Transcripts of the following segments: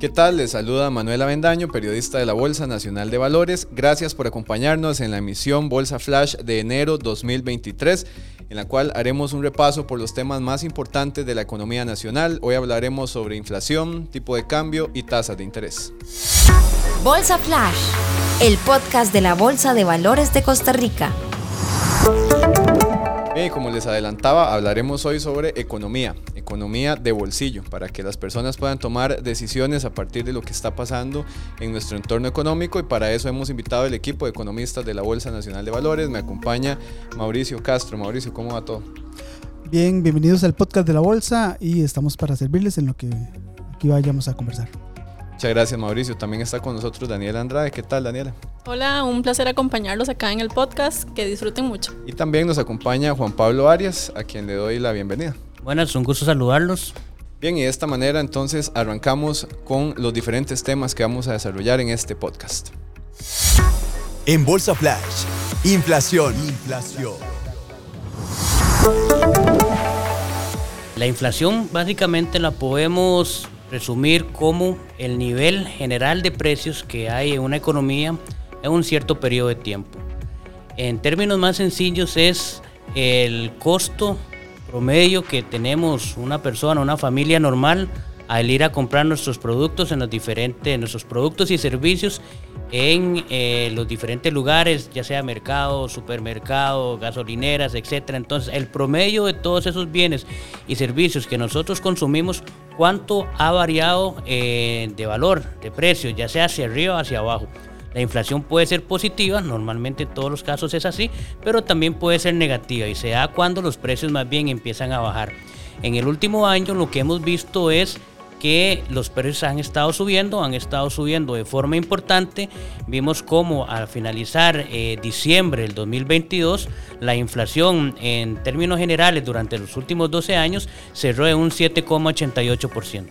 ¿Qué tal? Les saluda Manuel Avendaño, periodista de la Bolsa Nacional de Valores. Gracias por acompañarnos en la emisión Bolsa Flash de enero 2023, en la cual haremos un repaso por los temas más importantes de la economía nacional. Hoy hablaremos sobre inflación, tipo de cambio y tasas de interés. Bolsa Flash, el podcast de la Bolsa de Valores de Costa Rica. Bien, como les adelantaba, hablaremos hoy sobre economía, economía de bolsillo, para que las personas puedan tomar decisiones a partir de lo que está pasando en nuestro entorno económico y para eso hemos invitado al equipo de economistas de la Bolsa Nacional de Valores. Me acompaña Mauricio Castro. Mauricio, ¿cómo va todo? Bien, bienvenidos al podcast de la Bolsa y estamos para servirles en lo que aquí vayamos a conversar. Muchas gracias Mauricio. También está con nosotros Daniela Andrade. ¿Qué tal Daniela? Hola, un placer acompañarlos acá en el podcast. Que disfruten mucho. Y también nos acompaña Juan Pablo Arias, a quien le doy la bienvenida. Buenas, un gusto saludarlos. Bien, y de esta manera entonces arrancamos con los diferentes temas que vamos a desarrollar en este podcast. En Bolsa Flash, inflación. Inflación. La inflación básicamente la podemos resumir como el nivel general de precios que hay en una economía en un cierto periodo de tiempo. En términos más sencillos es el costo promedio que tenemos una persona, una familia normal al ir a comprar nuestros productos en los diferentes, nuestros productos y servicios en eh, los diferentes lugares, ya sea mercado, supermercado, gasolineras, etc. Entonces, el promedio de todos esos bienes y servicios que nosotros consumimos, cuánto ha variado eh, de valor, de precio, ya sea hacia arriba o hacia abajo. La inflación puede ser positiva, normalmente en todos los casos es así, pero también puede ser negativa y se da cuando los precios más bien empiezan a bajar. En el último año lo que hemos visto es que los precios han estado subiendo, han estado subiendo de forma importante. Vimos cómo al finalizar eh, diciembre del 2022, la inflación en términos generales durante los últimos 12 años cerró en un 7,88%.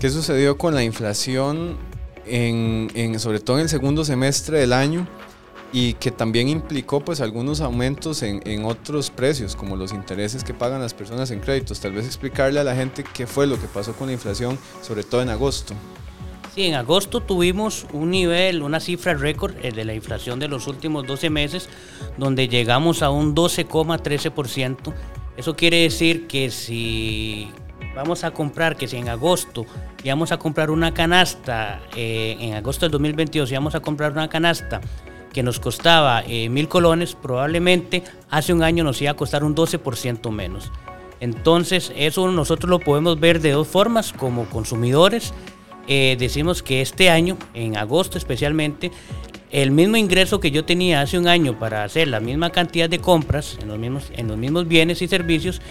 ¿Qué sucedió con la inflación, en, sobre todo en el segundo semestre del año? Y que también implicó pues algunos aumentos en, en, otros precios, como los intereses que pagan las personas en créditos. Tal vez explicarle a la gente qué fue lo que pasó con la inflación, sobre todo en agosto. Sí, en agosto tuvimos un nivel, una cifra récord el de la inflación de los últimos 12 meses, donde llegamos a un 12,13%. Eso quiere decir que si vamos a comprar, que si en agosto íbamos a comprar una canasta, eh, en agosto del 2022 íbamos a comprar una canasta que nos costaba eh, mil colones, probablemente hace un año nos iba a costar un 12% menos. Entonces, eso nosotros lo podemos ver de dos formas, como consumidores. Eh, decimos que este año, en agosto especialmente, el mismo ingreso que yo tenía hace un año para hacer la misma cantidad de compras en los mismos, en los mismos bienes y servicios,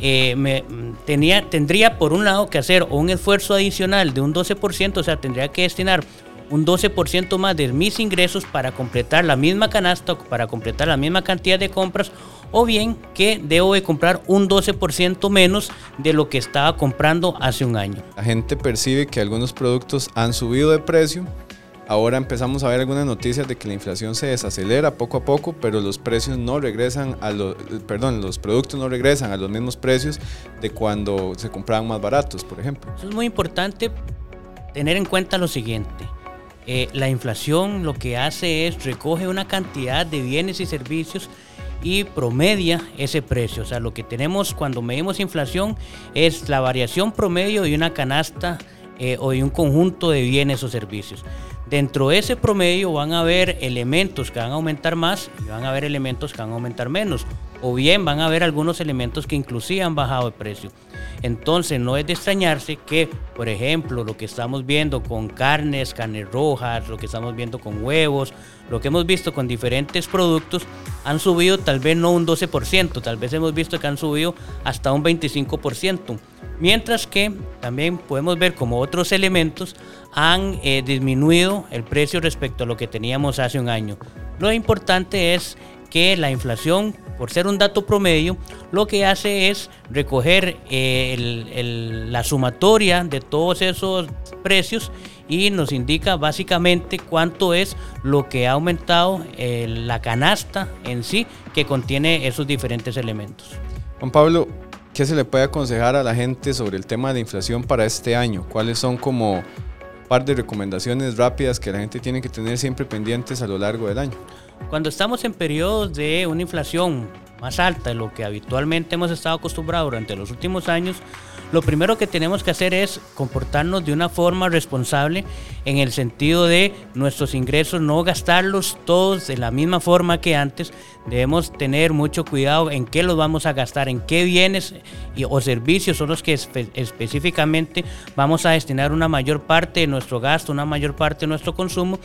eh, me, tenía, tendría por un lado que hacer un esfuerzo adicional de un 12%, o sea, tendría que destinar un 12% más de mis ingresos para completar la misma canasta, para completar la misma cantidad de compras, o bien que debo de comprar un 12% menos de lo que estaba comprando hace un año. La gente percibe que algunos productos han subido de precio. Ahora empezamos a ver algunas noticias de que la inflación se desacelera poco a poco, pero los precios no regresan a los, perdón, los productos no regresan a los mismos precios de cuando se compraban más baratos, por ejemplo. Eso es muy importante tener en cuenta lo siguiente. Eh, la inflación lo que hace es recoge una cantidad de bienes y servicios y promedia ese precio. O sea, lo que tenemos cuando medimos inflación es la variación promedio de una canasta eh, o de un conjunto de bienes o servicios. Dentro de ese promedio van a haber elementos que van a aumentar más y van a haber elementos que van a aumentar menos. O bien van a haber algunos elementos que inclusive han bajado de precio. Entonces no es de extrañarse que, por ejemplo, lo que estamos viendo con carnes, carnes rojas, lo que estamos viendo con huevos, lo que hemos visto con diferentes productos, han subido tal vez no un 12%, tal vez hemos visto que han subido hasta un 25%. Mientras que también podemos ver como otros elementos han eh, disminuido el precio respecto a lo que teníamos hace un año. Lo importante es que la inflación por ser un dato promedio, lo que hace es recoger eh, la sumatoria de todos esos precios y nos indica básicamente cuánto es lo que ha aumentado eh, la canasta en sí que contiene esos diferentes elementos. Juan Pablo, ¿qué se le puede aconsejar a la gente sobre el tema de la inflación para este año? ¿Cuáles son como par de recomendaciones rápidas que la gente tiene que tener siempre pendientes a lo largo del año? Cuando estamos en periodos de una inflación más alta de lo que habitualmente hemos estado acostumbrados durante los últimos años, lo primero que tenemos que hacer es comportarnos de una forma responsable en el sentido de nuestros ingresos no gastarlos todos de la misma forma que antes. Debemos tener mucho cuidado en qué los vamos a gastar, en qué bienes o servicios son los que específicamente vamos a destinar una mayor parte de nuestro gasto, una mayor parte de nuestro consumo.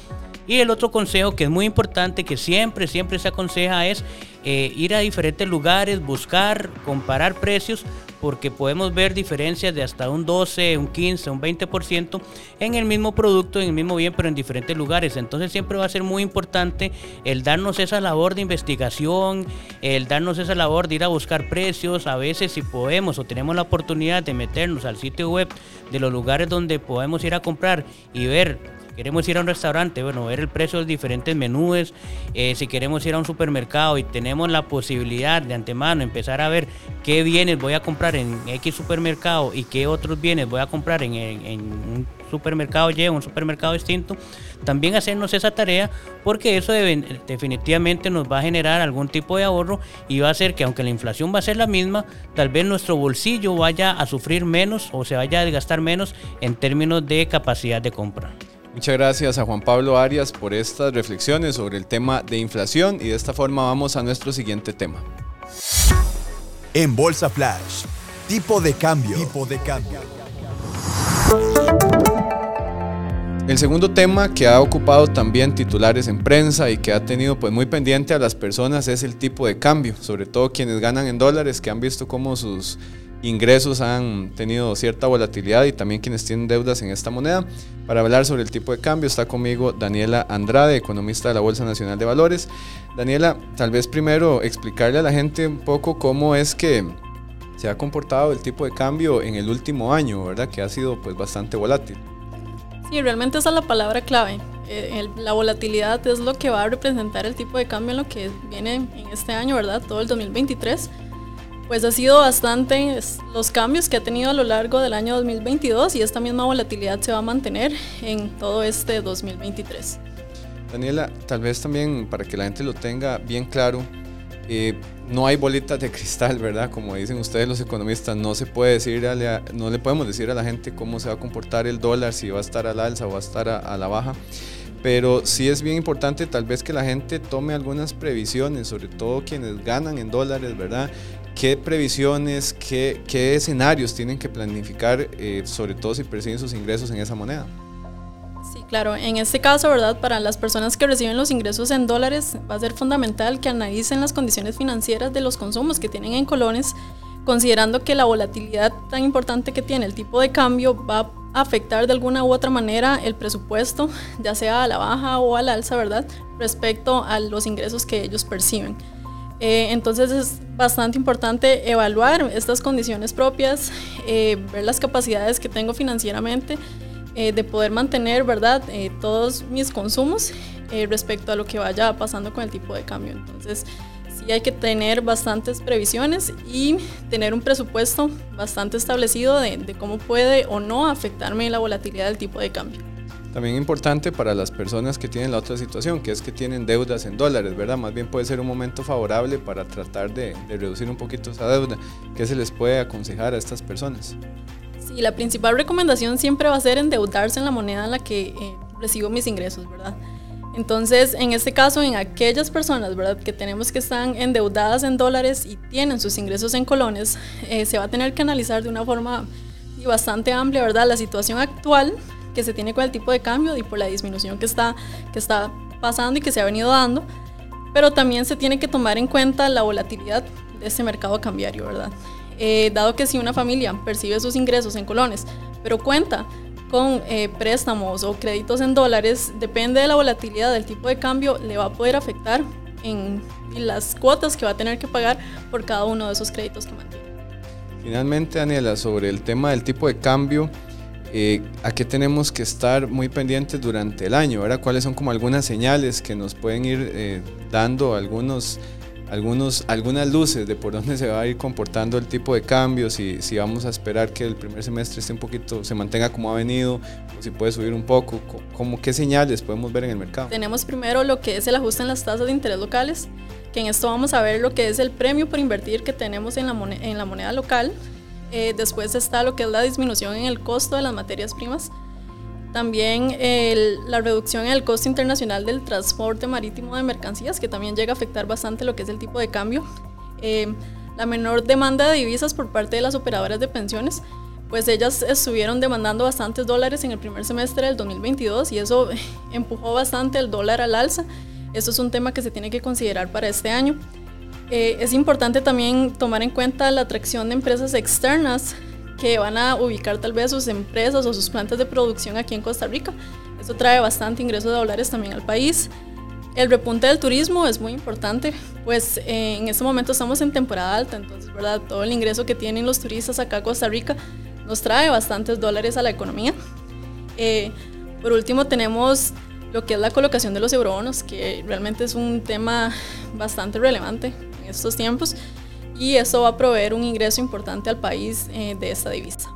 Y el otro consejo que es muy importante, que siempre, siempre se aconseja es eh, ir a diferentes lugares, buscar, comparar precios, porque podemos ver diferencias de hasta un 12, un 15, un 20% en el mismo producto, en el mismo bien, pero en diferentes lugares. Entonces siempre va a ser muy importante el darnos esa labor de investigación, el darnos esa labor de ir a buscar precios. A veces si podemos o tenemos la oportunidad de meternos al sitio web de los lugares donde podemos ir a comprar y ver queremos ir a un restaurante, bueno, ver el precio de los diferentes menús, eh, si queremos ir a un supermercado y tenemos la posibilidad de antemano empezar a ver qué bienes voy a comprar en X supermercado y qué otros bienes voy a comprar en, un supermercado Y un supermercado distinto, también hacernos esa tarea porque eso definitivamente nos va a generar algún tipo de ahorro y va a hacer que aunque la inflación va a ser la misma, tal vez nuestro bolsillo vaya a sufrir menos o se vaya a desgastar menos en términos de capacidad de compra. Muchas gracias a Juan Pablo Arias por estas reflexiones sobre el tema de inflación y de esta forma vamos a nuestro siguiente tema. En Bolsa Flash, tipo de cambio. Tipo de cambio. El segundo tema que ha ocupado también titulares en prensa y que ha tenido pues muy pendiente a las personas es el tipo de cambio, sobre todo quienes ganan en dólares que han visto cómo sus ingresos han tenido cierta volatilidad y también quienes tienen deudas en esta moneda. Para hablar sobre el tipo de cambio está conmigo Daniela Andrade, economista de la Bolsa Nacional de Valores. Daniela, tal vez primero explicarle a la gente un poco cómo es que se ha comportado el tipo de cambio en el último año, ¿verdad? Que ha sido pues bastante volátil. Sí, realmente esa es la palabra clave. Eh, la volatilidad es lo que va a representar el tipo de cambio en lo que viene en este año, ¿verdad? Todo el 2023 pues ha sido bastante los cambios que ha tenido a lo largo del año 2022 y esta misma volatilidad se va a mantener en todo este 2023. Daniela, tal vez también para que la gente lo tenga bien claro, eh, no hay bolitas de cristal, ¿verdad? Como dicen ustedes los economistas, no se puede decir, no le podemos decir a la gente cómo se va a comportar el dólar, si va a estar al alza o va a estar a la baja pero sí es bien importante tal vez que la gente tome algunas previsiones, sobre todo quienes ganan en dólares, ¿verdad? ¿Qué previsiones, qué, qué escenarios tienen que planificar, eh, sobre todo si perciben sus ingresos en esa moneda? Sí, claro. En este caso, ¿verdad? Para las personas que reciben los ingresos en dólares, va a ser fundamental que analicen las condiciones financieras de los consumos que tienen en colones, considerando que la volatilidad tan importante que tiene el tipo de cambio va a afectar de alguna u otra manera el presupuesto, ya sea a la baja o al alza, ¿verdad? Respecto a los ingresos que ellos perciben. Eh, entonces es bastante importante evaluar estas condiciones propias, eh, ver las capacidades que tengo financieramente eh, de poder mantener, ¿verdad?, todos mis consumos respecto a lo que vaya pasando con el tipo de cambio. Entonces sí hay que tener bastantes previsiones y tener un presupuesto bastante establecido de cómo puede o no afectarme la volatilidad del tipo de cambio. También importante para las personas que tienen la otra situación, que es que tienen deudas en dólares, ¿verdad? Más bien puede ser un momento favorable para tratar de, reducir un poquito esa deuda. ¿Qué se les puede aconsejar a estas personas? Sí, la principal recomendación siempre va a ser endeudarse en la moneda en la que eh, recibo mis ingresos, ¿verdad? Entonces, en este caso, en aquellas personas, ¿verdad?, que tenemos que están endeudadas en dólares y tienen sus ingresos en colones, eh, se va a tener que analizar de una forma bastante amplia, ¿verdad?, la situación actual que se tiene con el tipo de cambio y por la disminución que está, que está pasando y que se ha venido dando, pero también se tiene que tomar en cuenta la volatilidad de este mercado cambiario, ¿verdad? Eh, dado que si una familia percibe sus ingresos en colones, pero cuenta con eh, préstamos o créditos en dólares, depende de la volatilidad del tipo de cambio, le va a poder afectar en las cuotas que va a tener que pagar por cada uno de esos créditos que mantiene. Finalmente, Daniela, sobre el tema del tipo de cambio, eh, a qué tenemos que estar muy pendientes durante el año, ¿verdad? ¿Cuáles son como algunas señales que nos pueden ir eh, dando algunos, algunos, algunas luces de por dónde se va a ir comportando el tipo de cambio, si, si vamos a esperar que el primer semestre esté un poquito, se mantenga como ha venido, o si puede subir un poco, como qué señales podemos ver en el mercado. Tenemos primero lo que es el ajuste en las tasas de interés locales, que en esto vamos a ver lo que es el premio por invertir que tenemos en la moneda, en la moneda local. Eh, después está lo que es la disminución en el costo de las materias primas. También la reducción en el costo internacional del transporte marítimo de mercancías, que también llega a afectar bastante lo que es el tipo de cambio. Eh, la menor demanda de divisas por parte de las operadoras de pensiones, pues ellas estuvieron demandando bastantes dólares en el primer semestre del 2022 y eso empujó bastante el dólar al alza. Esto es un tema que se tiene que considerar para este año. Eh, es importante también tomar en cuenta la atracción de empresas externas que van a ubicar tal vez sus empresas o sus plantas de producción aquí en Costa Rica. Eso trae bastante ingresos de dólares también al país. El repunte del turismo es muy importante, pues eh, en este momento estamos en temporada alta, entonces, ¿verdad? Todo el ingreso que tienen los turistas acá a Costa Rica nos trae bastantes dólares a la economía. Eh, por último, tenemos lo que es la colocación de los eurobonos, que realmente es un tema bastante relevante en estos tiempos y eso va a proveer un ingreso importante al país eh, de esta divisa.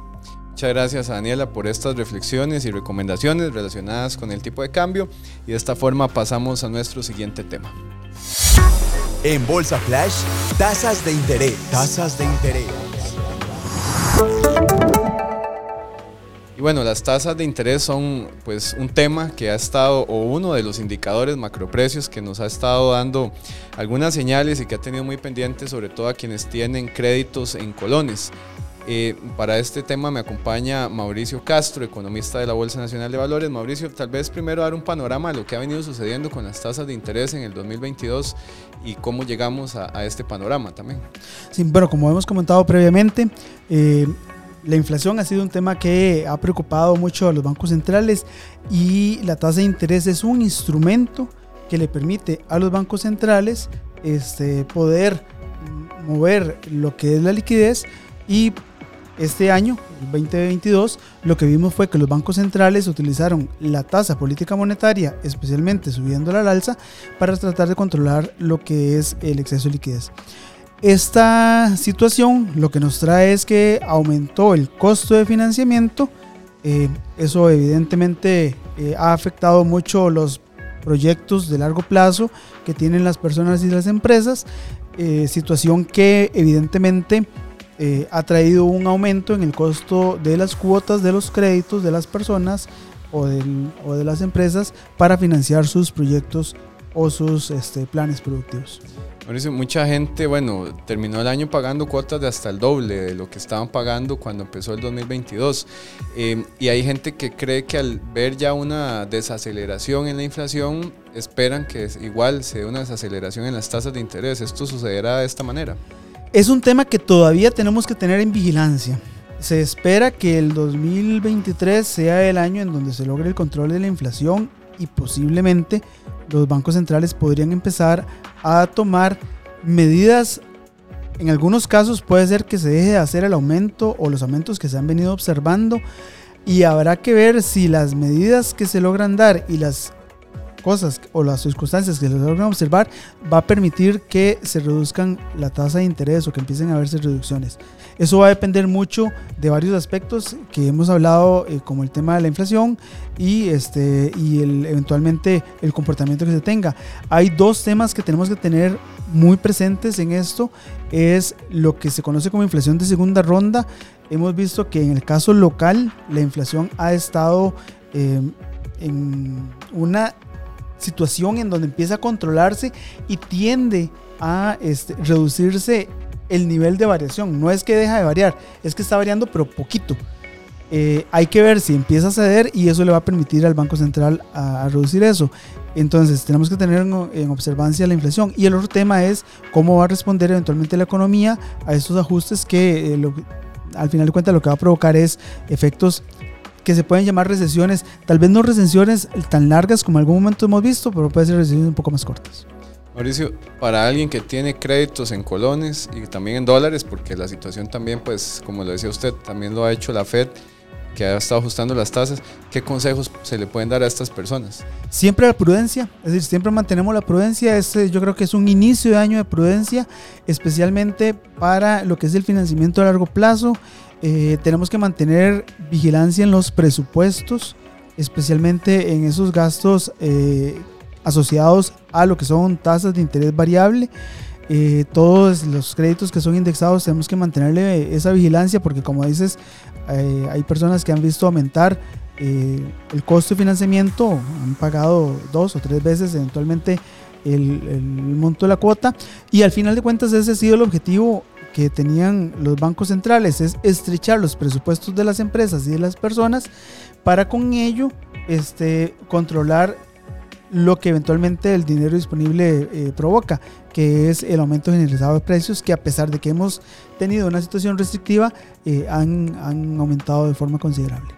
Muchas gracias a Daniela por estas reflexiones y recomendaciones relacionadas con el tipo de cambio y de esta forma pasamos a nuestro siguiente tema. En Bolsa Flash, tasas de interés, tasas de interés. Y bueno, las tasas de interés son pues un tema que ha estado, o uno de los indicadores macroprecios que nos ha estado dando algunas señales y que ha tenido muy pendiente sobre todo a quienes tienen créditos en colones. Eh, para este tema me acompaña Mauricio Castro, economista de la Bolsa Nacional de Valores. Mauricio, tal vez primero dar un panorama de lo que ha venido sucediendo con las tasas de interés en el 2022 y cómo llegamos a, este panorama también. Sí, bueno, como hemos comentado previamente, eh, la inflación ha sido un tema que ha preocupado mucho a los bancos centrales y la tasa de interés es un instrumento que le permite a los bancos centrales este, poder mover lo que es la liquidez y este año, el 2022, lo que vimos fue que los bancos centrales utilizaron la tasa política monetaria, especialmente subiendo al alza, para tratar de controlar lo que es el exceso de liquidez. Esta situación lo que nos trae es que aumentó el costo de financiamiento. Eh, eso evidentemente eh, ha afectado mucho los proyectos de largo plazo que tienen las personas y las empresas. Eh, situación que evidentemente ha traído un aumento en el costo de las cuotas de los créditos de las personas o, de las empresas para financiar sus proyectos o sus este, planes productivos. Mauricio, mucha gente, bueno, terminó el año pagando cuotas de hasta el doble de lo que estaban pagando cuando empezó el 2022. Eh, y hay gente que cree que al ver ya una desaceleración en la inflación, esperan que igual se dé una desaceleración en las tasas de interés. ¿Esto sucederá de esta manera? Es un tema que todavía tenemos que tener en vigilancia. Se espera que el 2023 sea el año en donde se logre el control de la inflación y posiblemente los bancos centrales podrían empezar a tomar medidas. En algunos casos puede ser que se deje de hacer el aumento o los aumentos que se han venido observando y habrá que ver si las medidas que se logran dar y las cosas o las circunstancias que se logran observar va a permitir que se reduzcan la tasa de interés o que empiecen a verse reducciones. Eso va a depender mucho de varios aspectos que hemos hablado, eh, como el tema de la inflación y, este, y eventualmente el comportamiento que se tenga. Hay dos temas que tenemos que tener muy presentes en esto. Es lo que se conoce como inflación de segunda ronda. Hemos visto que en el caso local la inflación ha estado eh, en una situación en donde empieza a controlarse y tiende a este, reducirse el nivel de variación. No es que deja de variar, es que está variando, pero poquito. Eh, hay que ver si empieza a ceder y eso le va a permitir al Banco Central a, reducir eso. Entonces tenemos que tener en, observancia la inflación. Y el otro tema es cómo va a responder eventualmente la economía a estos ajustes que eh, al final de cuentas lo que va a provocar es efectos que se pueden llamar recesiones, tal vez no recesiones tan largas como en algún momento hemos visto, pero puede ser recesiones un poco más cortas. Mauricio, para alguien que tiene créditos en colones y también en dólares, porque la situación también, pues, como lo decía usted, también lo ha hecho la Fed, que ha estado ajustando las tasas, ¿qué consejos se le pueden dar a estas personas? Siempre la prudencia, es decir, siempre mantenemos la prudencia. Este, yo creo que es un inicio de año de prudencia, especialmente para lo que es el financiamiento a largo plazo. Eh, tenemos que mantener vigilancia en los presupuestos, especialmente en esos gastos eh, asociados a lo que son tasas de interés variable. Eh, todos los créditos que son indexados tenemos que mantenerle esa vigilancia porque como dices, eh, hay personas que han visto aumentar eh, el costo de financiamiento, han pagado dos o tres veces eventualmente el, el, monto de la cuota y al final de cuentas ese ha sido el objetivo que tenían los bancos centrales, es estrechar los presupuestos de las empresas y de las personas para con ello este, controlar lo que eventualmente el dinero disponible eh, provoca, que es el aumento generalizado de precios, que a pesar de que hemos tenido una situación restrictiva, eh, han, han aumentado de forma considerable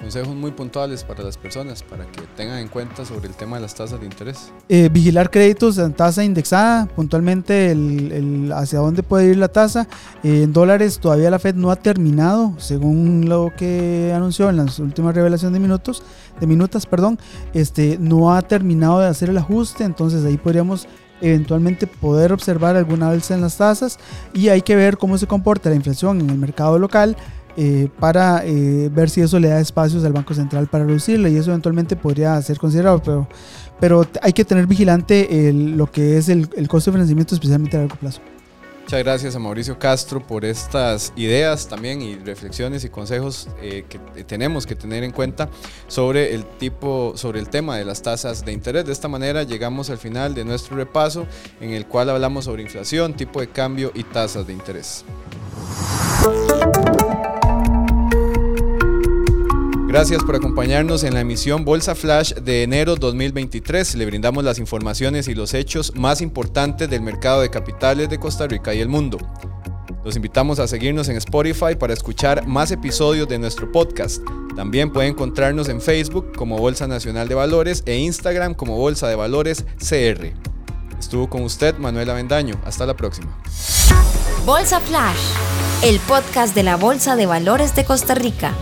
consejos muy puntuales para las personas para que tengan en cuenta sobre el tema de las tasas de interés. Eh, vigilar créditos en tasa indexada, puntualmente el, hacia dónde puede ir la tasa. Eh, en dólares todavía la Fed no ha terminado, según lo que anunció en las últimas revelaciones de minutos, de minutas, perdón, este, no ha terminado de hacer el ajuste, entonces ahí podríamos eventualmente poder observar alguna alza en las tasas y hay que ver cómo se comporta la inflación en el mercado local eh, para eh, ver si eso le da espacios al Banco Central para reducirla y eso eventualmente podría ser considerado, pero, pero hay que tener vigilante lo que es el, el, costo de financiamiento, especialmente a largo plazo. Muchas gracias a Mauricio Castro por estas ideas también y reflexiones y consejos eh, que tenemos que tener en cuenta sobre el tipo, sobre el tema de las tasas de interés. De esta manera llegamos al final de nuestro repaso en el cual hablamos sobre inflación, tipo de cambio y tasas de interés. Gracias por acompañarnos en la emisión Bolsa Flash de enero 2023. Le brindamos las informaciones y los hechos más importantes del mercado de capitales de Costa Rica y el mundo. Los invitamos a seguirnos en Spotify para escuchar más episodios de nuestro podcast. También puede encontrarnos en Facebook como Bolsa Nacional de Valores e Instagram como Bolsa de Valores CR. Estuvo con usted Manuela Vendaño. Hasta la próxima. Bolsa Flash, el podcast de la Bolsa de Valores de Costa Rica.